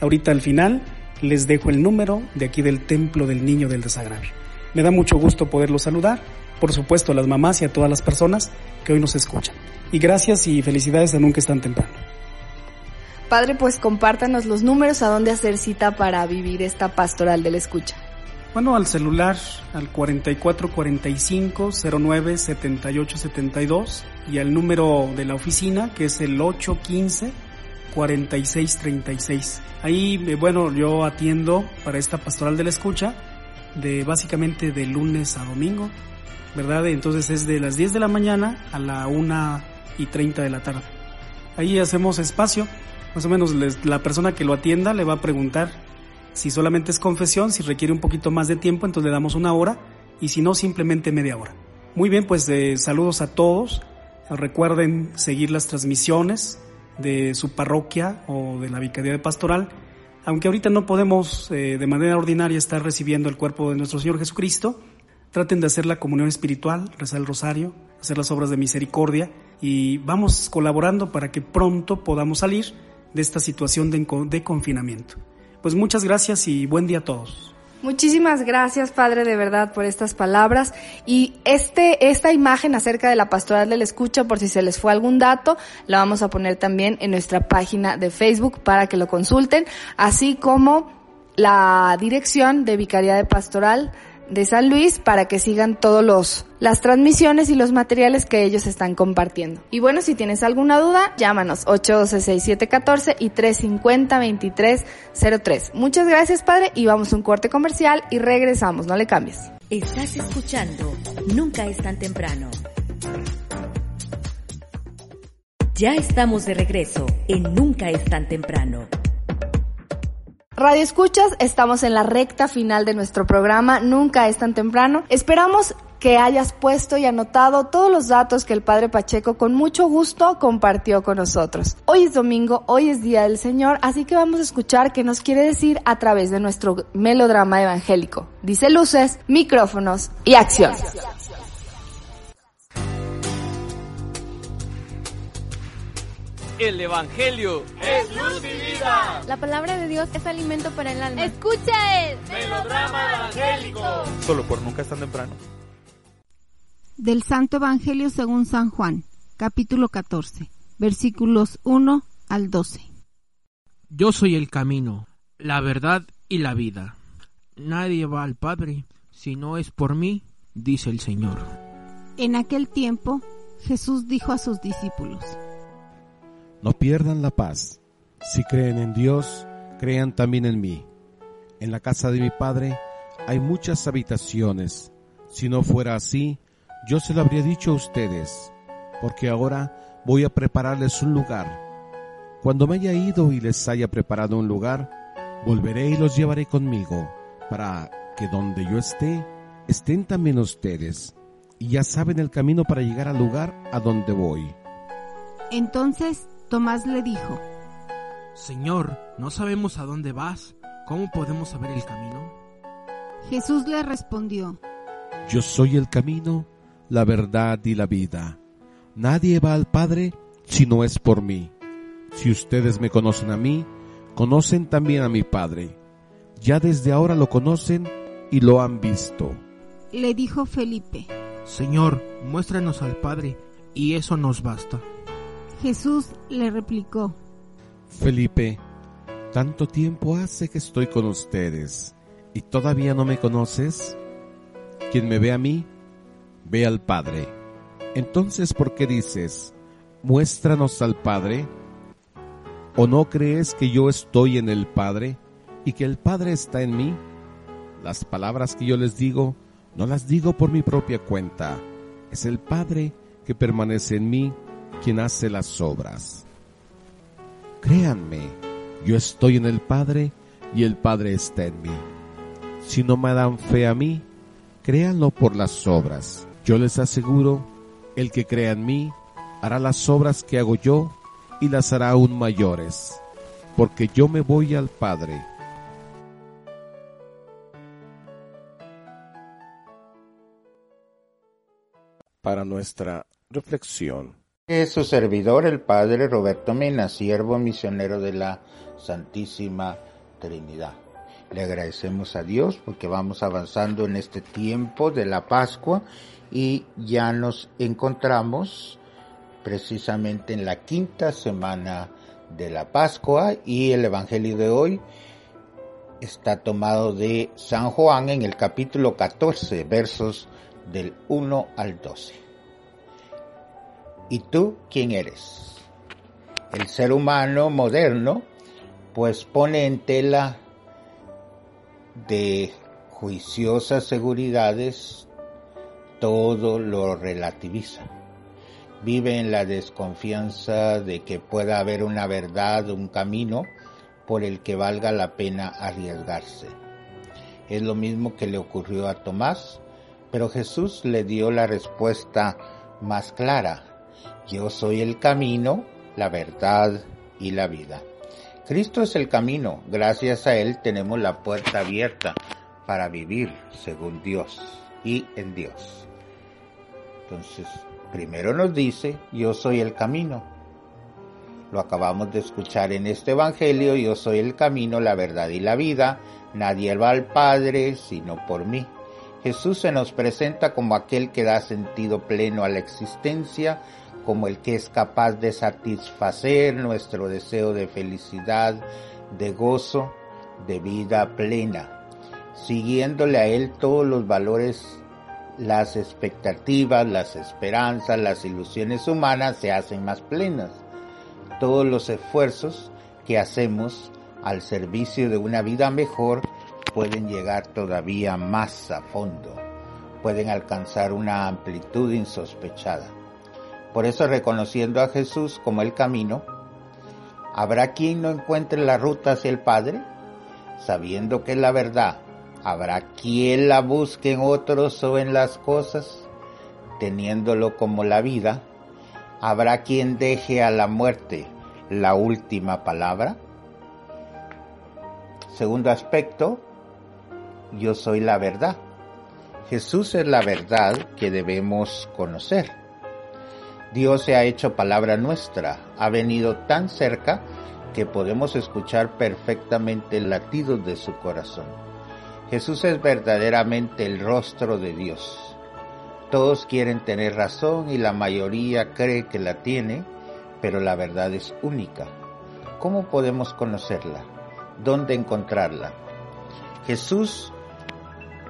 Ahorita al final les dejo el número de aquí del Templo del Niño del Desagravio. Me da mucho gusto poderlos saludar, por supuesto a las mamás y a todas las personas que hoy nos escuchan. Y gracias y felicidades a Nunca es tan temprano. Padre, pues compártanos los números a dónde hacer cita para vivir esta pastoral de la escucha. Bueno, al celular, al 4445 09 78 72 y al número de la oficina que es el 815 46 36. Ahí, eh, bueno, yo atiendo para esta pastoral de la escucha de básicamente de lunes a domingo, ¿verdad? Entonces es de las 10 de la mañana a la 1 y 30 de la tarde. Ahí hacemos espacio más o menos la persona que lo atienda le va a preguntar si solamente es confesión, si requiere un poquito más de tiempo, entonces le damos una hora y si no, simplemente media hora. Muy bien, pues eh, saludos a todos. Recuerden seguir las transmisiones de su parroquia o de la vicaría de pastoral, aunque ahorita no podemos eh, de manera ordinaria estar recibiendo el cuerpo de nuestro Señor Jesucristo, traten de hacer la comunión espiritual, rezar el rosario, hacer las obras de misericordia y vamos colaborando para que pronto podamos salir de esta situación de, de confinamiento. Pues muchas gracias y buen día a todos. Muchísimas gracias, Padre, de verdad, por estas palabras. Y este, esta imagen acerca de la pastoral del escucha, por si se les fue algún dato, la vamos a poner también en nuestra página de Facebook para que lo consulten, así como la dirección de Vicaría de Pastoral de San Luis para que sigan todos los las transmisiones y los materiales que ellos están compartiendo. Y bueno, si tienes alguna duda, llámanos 812-6714 y 350-2303. Muchas gracias, padre, y vamos a un corte comercial y regresamos, no le cambies. Estás escuchando Nunca es tan temprano. Ya estamos de regreso en Nunca es tan temprano. Radio Escuchas, estamos en la recta final de nuestro programa, nunca es tan temprano. Esperamos que hayas puesto y anotado todos los datos que el Padre Pacheco con mucho gusto compartió con nosotros. Hoy es domingo, hoy es Día del Señor, así que vamos a escuchar qué nos quiere decir a través de nuestro melodrama evangélico. Dice luces, micrófonos y acción. El Evangelio es luz y vida. La palabra de Dios es alimento para el alma. Escucha el melodrama evangélico. Solo por nunca es tan temprano. Del Santo Evangelio según San Juan, capítulo 14, versículos 1 al 12. Yo soy el camino, la verdad y la vida. Nadie va al Padre si no es por mí, dice el Señor. En aquel tiempo, Jesús dijo a sus discípulos, no pierdan la paz. Si creen en Dios, crean también en mí. En la casa de mi Padre hay muchas habitaciones. Si no fuera así, yo se lo habría dicho a ustedes, porque ahora voy a prepararles un lugar. Cuando me haya ido y les haya preparado un lugar, volveré y los llevaré conmigo, para que donde yo esté, estén también ustedes, y ya saben el camino para llegar al lugar a donde voy. Entonces Tomás le dijo, Señor, no sabemos a dónde vas, ¿cómo podemos saber el camino? Jesús le respondió, Yo soy el camino, la verdad y la vida. Nadie va al Padre si no es por mí. Si ustedes me conocen a mí, conocen también a mi Padre. Ya desde ahora lo conocen y lo han visto. Le dijo Felipe, Señor, muéstranos al Padre, y eso nos basta. Jesús le replicó, Felipe, tanto tiempo hace que estoy con ustedes y todavía no me conoces. Quien me ve a mí, ve al Padre. Entonces, ¿por qué dices, muéstranos al Padre? ¿O no crees que yo estoy en el Padre y que el Padre está en mí? Las palabras que yo les digo, no las digo por mi propia cuenta. Es el Padre que permanece en mí quien hace las obras. Créanme, yo estoy en el Padre y el Padre está en mí. Si no me dan fe a mí, créanlo por las obras. Yo les aseguro, el que crea en mí hará las obras que hago yo y las hará aún mayores, porque yo me voy al Padre. Para nuestra reflexión, su servidor, el Padre Roberto Mena, siervo misionero de la Santísima Trinidad. Le agradecemos a Dios porque vamos avanzando en este tiempo de la Pascua y ya nos encontramos precisamente en la quinta semana de la Pascua y el Evangelio de hoy está tomado de San Juan en el capítulo 14, versos del 1 al 12. ¿Y tú quién eres? El ser humano moderno pues pone en tela de juiciosas seguridades todo lo relativiza. Vive en la desconfianza de que pueda haber una verdad, un camino por el que valga la pena arriesgarse. Es lo mismo que le ocurrió a Tomás, pero Jesús le dio la respuesta más clara yo soy el camino, la verdad y la vida. Cristo es el camino, gracias a Él tenemos la puerta abierta para vivir según Dios y en Dios. Entonces, primero nos dice, yo soy el camino. Lo acabamos de escuchar en este Evangelio, yo soy el camino, la verdad y la vida, nadie va al Padre sino por mí. Jesús se nos presenta como aquel que da sentido pleno a la existencia, como el que es capaz de satisfacer nuestro deseo de felicidad, de gozo, de vida plena, siguiéndole a Él todos los valores, las expectativas, las esperanzas, las ilusiones humanas se hacen más plenas. Todos los esfuerzos que hacemos al servicio de una vida mejor pueden llegar todavía más a fondo, pueden alcanzar una amplitud insospechada. Por eso reconociendo a Jesús como el camino, ¿habrá quien no encuentre la ruta hacia el Padre? Sabiendo que es la verdad, ¿habrá quien la busque en otros o en las cosas? Teniéndolo como la vida, ¿habrá quien deje a la muerte la última palabra? Segundo aspecto, yo soy la verdad. Jesús es la verdad que debemos conocer. Dios se ha hecho palabra nuestra, ha venido tan cerca que podemos escuchar perfectamente el latido de su corazón. Jesús es verdaderamente el rostro de Dios. Todos quieren tener razón y la mayoría cree que la tiene, pero la verdad es única. ¿Cómo podemos conocerla? ¿Dónde encontrarla? Jesús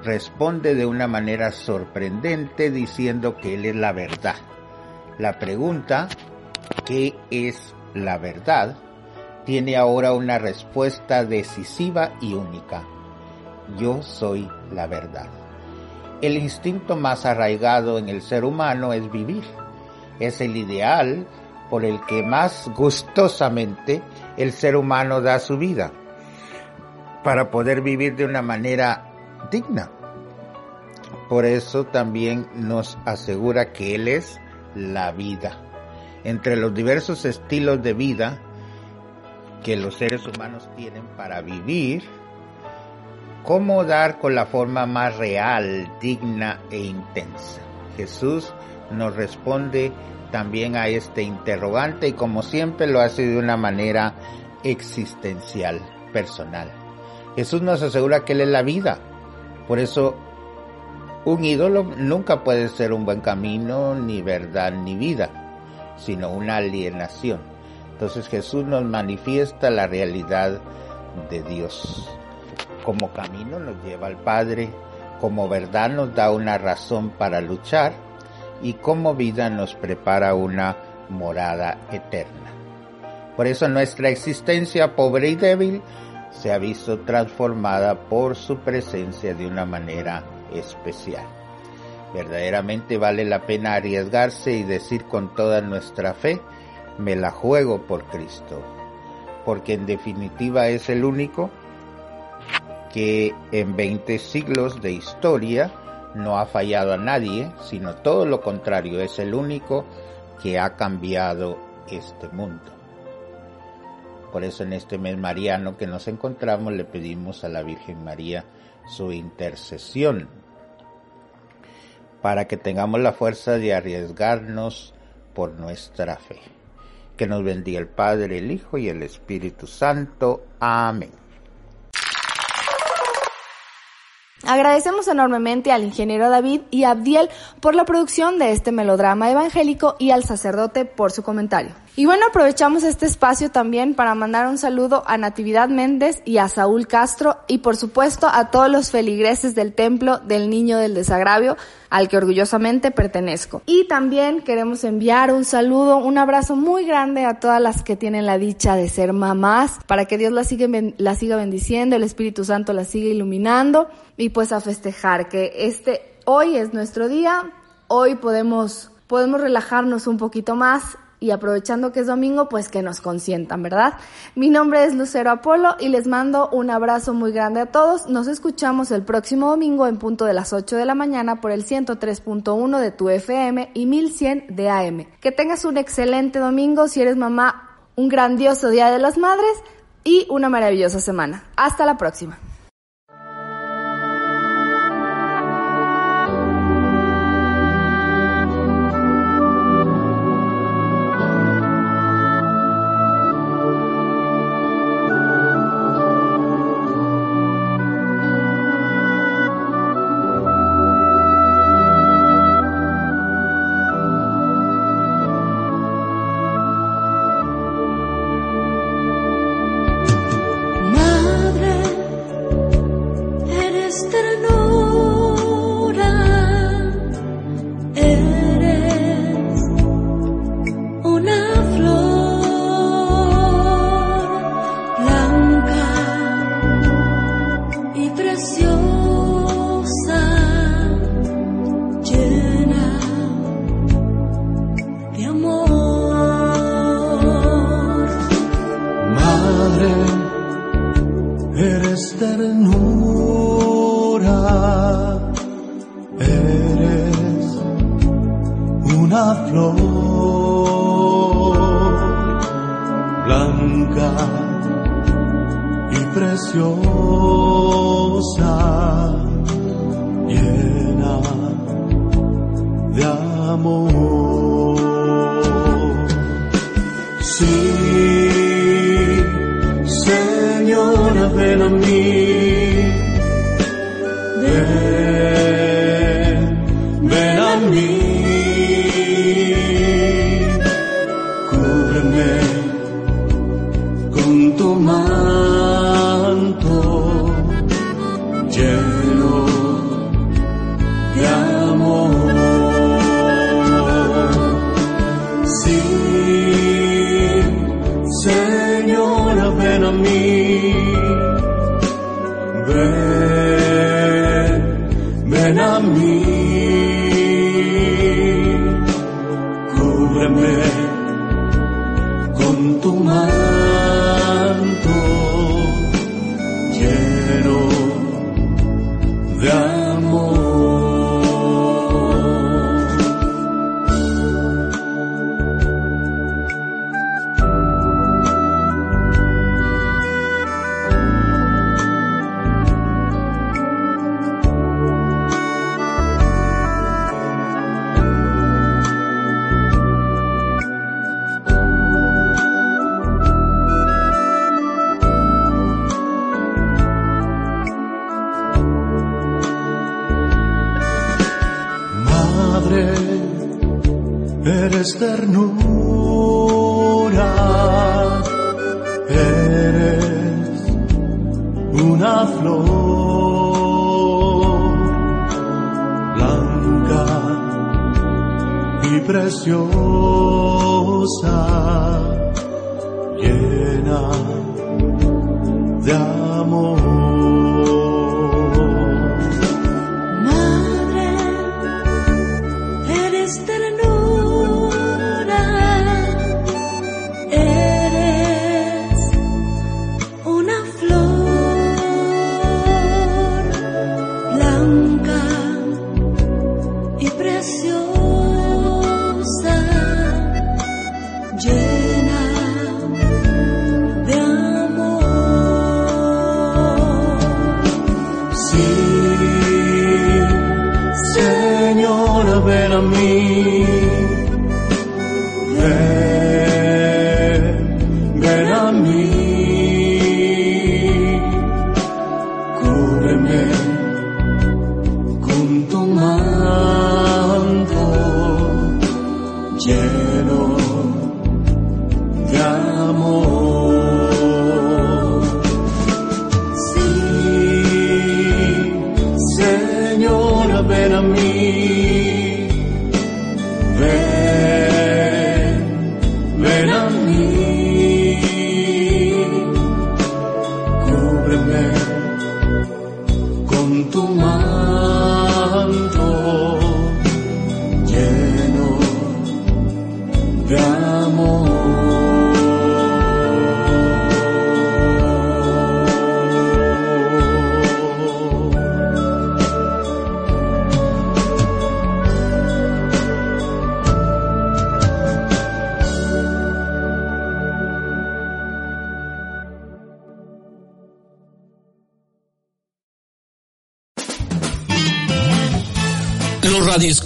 responde de una manera sorprendente diciendo que Él es la verdad. La pregunta, ¿qué es la verdad? tiene ahora una respuesta decisiva y única. Yo soy la verdad. El instinto más arraigado en el ser humano es vivir. Es el ideal por el que más gustosamente el ser humano da su vida para poder vivir de una manera digna. Por eso también nos asegura que Él es la vida. Entre los diversos estilos de vida que los seres humanos tienen para vivir, cómo dar con la forma más real, digna e intensa. Jesús nos responde también a este interrogante y como siempre lo hace de una manera existencial, personal. Jesús nos asegura que Él es la vida. Por eso un ídolo nunca puede ser un buen camino, ni verdad, ni vida, sino una alienación. Entonces Jesús nos manifiesta la realidad de Dios. Como camino nos lleva al Padre, como verdad nos da una razón para luchar y como vida nos prepara una morada eterna. Por eso nuestra existencia pobre y débil se ha visto transformada por su presencia de una manera especial. Verdaderamente vale la pena arriesgarse y decir con toda nuestra fe, me la juego por Cristo, porque en definitiva es el único que en 20 siglos de historia no ha fallado a nadie, sino todo lo contrario, es el único que ha cambiado este mundo. Por eso en este mes mariano que nos encontramos le pedimos a la Virgen María su intercesión para que tengamos la fuerza de arriesgarnos por nuestra fe. Que nos bendiga el Padre, el Hijo y el Espíritu Santo. Amén. Agradecemos enormemente al ingeniero David y a Abdiel por la producción de este melodrama evangélico y al sacerdote por su comentario. Y bueno, aprovechamos este espacio también para mandar un saludo a Natividad Méndez y a Saúl Castro y por supuesto a todos los feligreses del Templo del Niño del Desagravio al que orgullosamente pertenezco. Y también queremos enviar un saludo, un abrazo muy grande a todas las que tienen la dicha de ser mamás, para que Dios las siga, las siga bendiciendo, el Espíritu Santo las siga iluminando y pues a festejar que este hoy es nuestro día, hoy podemos podemos relajarnos un poquito más y aprovechando que es domingo, pues que nos consientan, ¿verdad? Mi nombre es Lucero Apolo y les mando un abrazo muy grande a todos. Nos escuchamos el próximo domingo en punto de las 8 de la mañana por el 103.1 de tu FM y 1100 de AM. Que tengas un excelente domingo si eres mamá, un grandioso Día de las Madres y una maravillosa semana. Hasta la próxima. esterno